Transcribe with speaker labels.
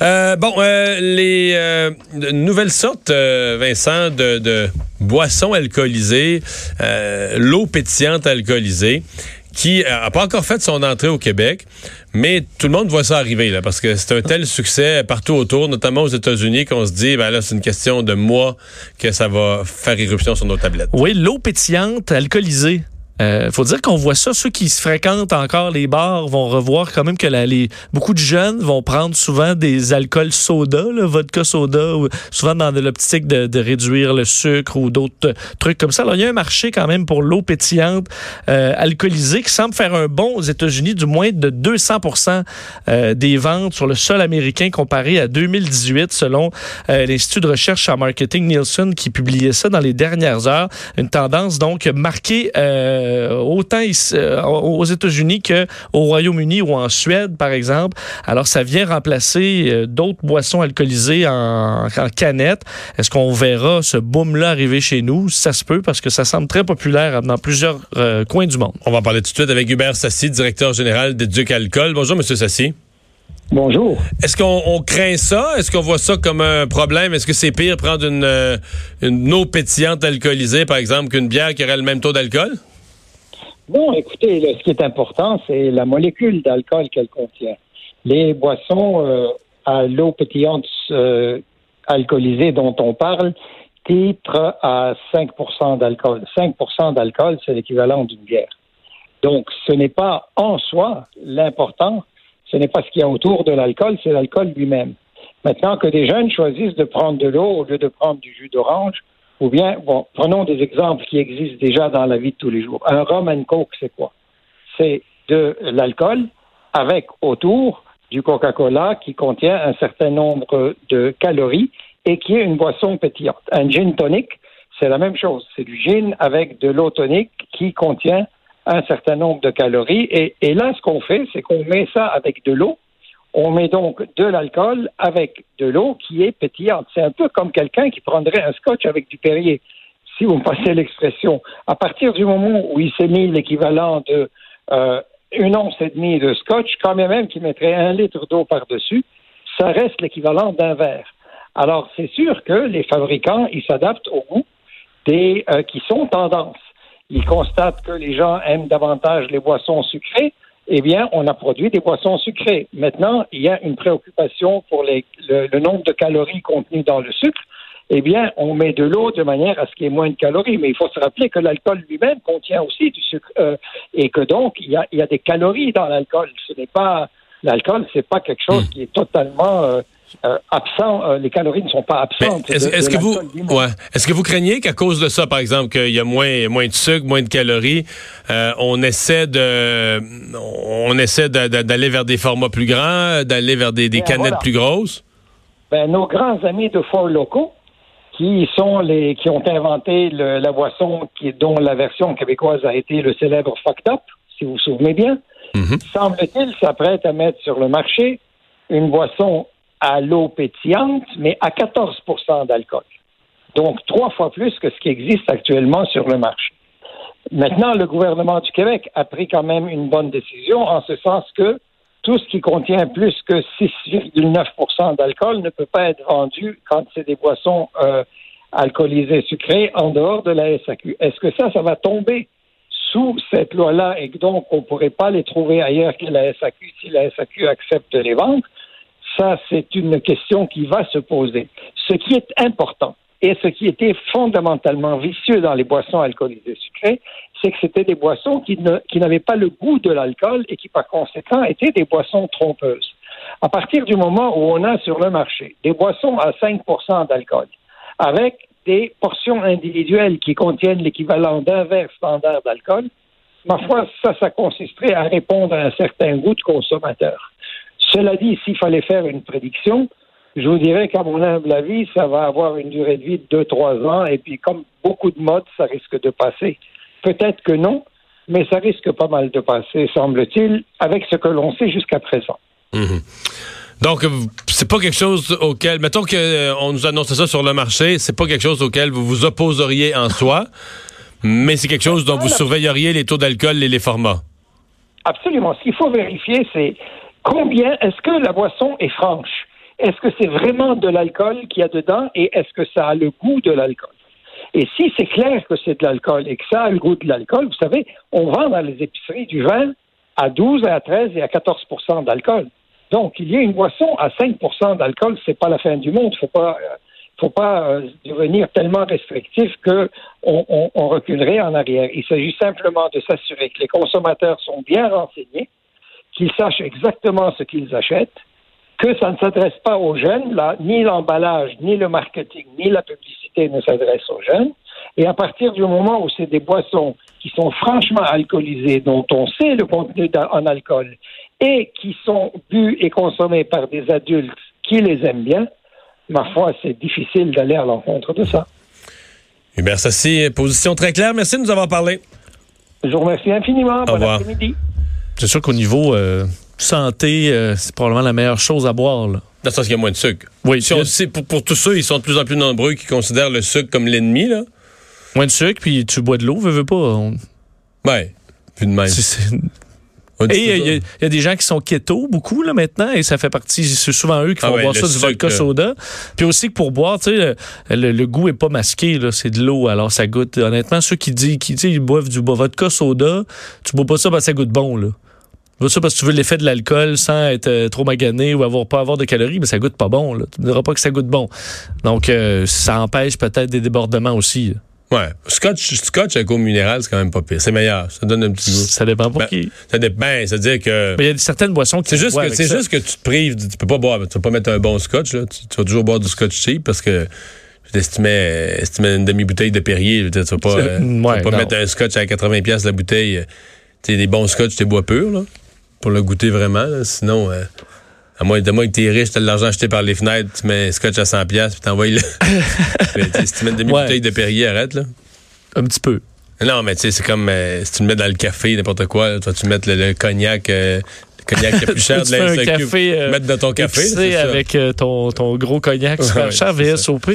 Speaker 1: Bon, les nouvelles sortes, Vincent, de, de, boissons alcoolisées, l'eau pétillante alcoolisée qui n'a pas encore fait son entrée au Québec, mais tout le monde voit ça arriver, là, parce que c'est un tel succès partout autour, notamment aux États-Unis, qu'on se dit, ben là, c'est une question de mois que ça va faire éruption sur nos tablettes.
Speaker 2: Oui, l'eau pétillante alcoolisée. Euh, faut dire qu'on voit ça. Ceux qui se fréquentent encore les bars vont revoir quand même que les, beaucoup de jeunes vont prendre souvent des alcools soda, le vodka soda, ou souvent dans l'optique de, de, réduire le sucre ou d'autres trucs comme ça. Alors, il y a un marché quand même pour l'eau pétillante euh, alcoolisée qui semble faire un bond aux États-Unis, du moins de 200% euh, des ventes sur le sol américain comparé à 2018, selon euh, l'Institut de recherche en marketing Nielsen qui publiait ça dans les dernières heures. Une tendance donc marquée euh, euh, autant euh, aux États-Unis qu'au Royaume-Uni ou en Suède, par exemple. Alors, ça vient remplacer euh, d'autres boissons alcoolisées en, en canette. Est-ce qu'on verra ce boom-là arriver chez nous? Ça se peut parce que ça semble très populaire dans plusieurs coins du monde.
Speaker 1: On va en parler tout de suite avec Hubert Sassi, directeur général d'Éduc Alcool. Bonjour, Monsieur Sassi.
Speaker 3: Bonjour.
Speaker 1: Est-ce qu'on craint ça? Est-ce qu'on voit ça comme un problème? Est-ce que c'est pire prendre une, une eau pétillante alcoolisée, par exemple, qu'une bière qui aurait le même taux d'alcool?
Speaker 3: Non, écoutez, ce qui est important, c'est la molécule d'alcool qu'elle contient. Les boissons euh, à l'eau pétillante euh, alcoolisée dont on parle titrent à 5 d'alcool. 5% d'alcool, c'est l'équivalent d'une bière. Donc, ce n'est pas en soi l'important, ce n'est pas ce qu'il y a autour de l'alcool, c'est l'alcool lui-même. Maintenant que des jeunes choisissent de prendre de l'eau au lieu de prendre du jus d'orange, ou bien, bon, prenons des exemples qui existent déjà dans la vie de tous les jours. Un rum and coke, c'est quoi? C'est de l'alcool avec autour du Coca-Cola qui contient un certain nombre de calories et qui est une boisson pétillante. Un gin tonic, c'est la même chose. C'est du gin avec de l'eau tonique qui contient un certain nombre de calories. Et, et là, ce qu'on fait, c'est qu'on met ça avec de l'eau on met donc de l'alcool avec de l'eau qui est pétillante. C'est un peu comme quelqu'un qui prendrait un scotch avec du Perrier, si vous me passez l'expression. À partir du moment où il s'est mis l'équivalent de euh, une once et demie de scotch, quand même qu'il mettrait un litre d'eau par-dessus, ça reste l'équivalent d'un verre. Alors, c'est sûr que les fabricants, ils s'adaptent au goût des euh, qui sont tendances. Ils constatent que les gens aiment davantage les boissons sucrées, eh bien, on a produit des boissons sucrées. Maintenant, il y a une préoccupation pour les, le, nombre de calories contenues dans le sucre. Eh bien, on met de l'eau de manière à ce qu'il y ait moins de calories. Mais il faut se rappeler que l'alcool lui-même contient aussi du sucre euh, et que donc il y, a, il y a des calories dans l'alcool. Ce n'est pas l'alcool, c'est pas quelque chose hmm. qui est totalement euh, euh, absent, euh, les calories ne sont pas absentes.
Speaker 1: Est-ce que vous, ouais, est-ce que vous craignez qu'à cause de ça, par exemple, qu'il y a moins, moins de sucre, moins de calories, euh, on essaie de, on essaie d'aller vers des formats plus grands, d'aller vers des, des canettes plus grosses?
Speaker 3: Ben, nos grands amis de Four Locaux, qui sont les, qui ont inventé la boisson qui, dont la version québécoise a été le célèbre Fucked Up, si vous vous souvenez bien, mm-hmm. semble-t-il s'apprête à mettre sur le marché une boisson à l'eau pétillante, mais à 14% d'alcool. Donc, trois fois plus que ce qui existe actuellement sur le marché. Maintenant, le gouvernement du Québec a pris quand même une bonne décision en ce sens que tout ce qui contient plus que 6,9% d'alcool ne peut pas être vendu quand c'est des boissons euh, alcoolisées sucrées en dehors de la SAQ. Est-ce que ça, ça va tomber sous cette loi-là et que donc on ne pourrait pas les trouver ailleurs que la SAQ si la SAQ accepte de les vendre? Ça, c'est une question qui va se poser. Ce qui est important et ce qui était fondamentalement vicieux dans les boissons alcoolisées sucrées, c'est que c'était des boissons qui, n'avaient pas le goût de l'alcool et qui, par conséquent, étaient des boissons trompeuses. À partir du moment où on a sur le marché des boissons à 5% d'alcool, avec des portions individuelles qui contiennent l'équivalent d'un verre standard d'alcool, ma foi, ça, ça consisterait à répondre à un certain goût de consommateur. Cela dit, s'il fallait faire une prédiction, je vous dirais qu'à mon humble avis, ça va avoir une durée de vie de 2-3 ans, et puis comme beaucoup de modes, ça risque de passer. Peut-être que non, mais ça risque pas mal de passer, semble-t-il, avec ce que l'on sait jusqu'à présent.
Speaker 1: Mhm. Donc, c'est pas quelque chose auquel, mettons qu'on euh, nous annonce ça sur le marché, c'est pas quelque chose auquel vous vous opposeriez en soi, mais c'est quelque chose dont vous surveilleriez les taux d'alcool et les formats.
Speaker 3: Absolument. Ce qu'il faut vérifier, c'est Combien est-ce que la boisson est franche? est-ce que c'est vraiment de l'alcool qu'il y a dedans et est-ce que ça a le goût de l'alcool? Et si c'est clair que c'est de l'alcool et que ça a le goût de l'alcool, vous savez, on vend dans les épiceries du vin à 12, à 13 et à 14% d'alcool. Donc, il y a une boisson à 5 d'alcool, c'est pas la fin du monde. Faut pas, euh, faut pas euh, devenir tellement restrictif que on, on, reculerait en arrière. Il s'agit simplement de s'assurer que les consommateurs sont bien renseignés, qu'ils sachent exactement ce qu'ils achètent, que ça ne s'adresse pas aux jeunes, là, ni l'emballage, ni le marketing, ni la publicité ne s'adressent aux jeunes. Et à partir du moment où c'est des boissons qui sont franchement alcoolisées, dont on sait le contenu en alcool, et qui sont bues et consommées par des adultes qui les aiment bien, ma foi, c'est difficile d'aller à l'encontre de ça.
Speaker 1: Hubert Sassi, position très claire. Merci de nous avoir parlé.
Speaker 3: Je vous remercie infiniment.
Speaker 1: Au bon
Speaker 3: après-midi.
Speaker 2: C'est sûr qu'au niveau euh, santé, euh, c'est probablement la meilleure chose à boire. Là.
Speaker 1: Dans le sens qu'il y a moins de sucre.
Speaker 2: Oui,
Speaker 1: si on, pour, pour, tous ceux, ils sont de plus en plus nombreux qui considèrent le sucre comme l'ennemi. là.
Speaker 2: Moins de sucre, puis tu bois de l'eau, veux, veux pas. On...
Speaker 1: Ouais, puis de même.
Speaker 2: Et il y, a des gens qui sont keto beaucoup là maintenant et ça fait partie, c'est souvent eux qui vont ah boire ça du vodka soda. Puis aussi que pour boire, tu sais, le, goût est pas masqué là, c'est de l'eau, alors ça goûte. Honnêtement, ceux qui disent, qui ils boivent du vodka soda, tu bois pas ça parce que ça goûte bon là. Tu ça parce que tu veux l'effet de l'alcool sans être euh, trop magané ou avoir pas avoir de calories, mais ça goûte pas bon là. Tu ne diras pas que ça goûte bon. Donc euh, ça empêche peut-être des débordements aussi.
Speaker 1: Ouais. Scotch, scotch avec eau minérale, c'est quand même pas pire. C'est meilleur. Ça donne un petit goût.
Speaker 2: Ça dépend pour
Speaker 1: ben,
Speaker 2: qui.
Speaker 1: Ça dépend. C'est-à-dire que.
Speaker 2: Mais il y a certaines boissons qui
Speaker 1: C'est juste, que, c'est juste que tu te prives. Tu peux pas boire. Tu vas pas mettre un bon scotch, là. Tu, vas toujours boire du scotch cheap parce que. Tu tu mets une demi-bouteille de Perrier, tu vas pas, euh, vas pas mettre un scotch à 80$ la bouteille. Tu des bons scotch, tu bois pur, là. Pour le goûter vraiment, Sinon. Euh, à moins, de moi que t'es riche, t'as de l'argent acheté par les fenêtres, tu mets un scotch à 100$ puis t'envoies le. si tu mets une demi-bouteille de Perrier, arrête, là.
Speaker 2: Un petit peu.
Speaker 1: Non, mais tu sais, c'est comme euh, si tu le mets dans le café, n'importe quoi, toi, tu mets le, cognac. Euh, le cognac qui est plus cher de la
Speaker 2: un café,
Speaker 1: mettre dans ton café.
Speaker 2: avec euh, ton, ton gros cognac super cher, VSOP.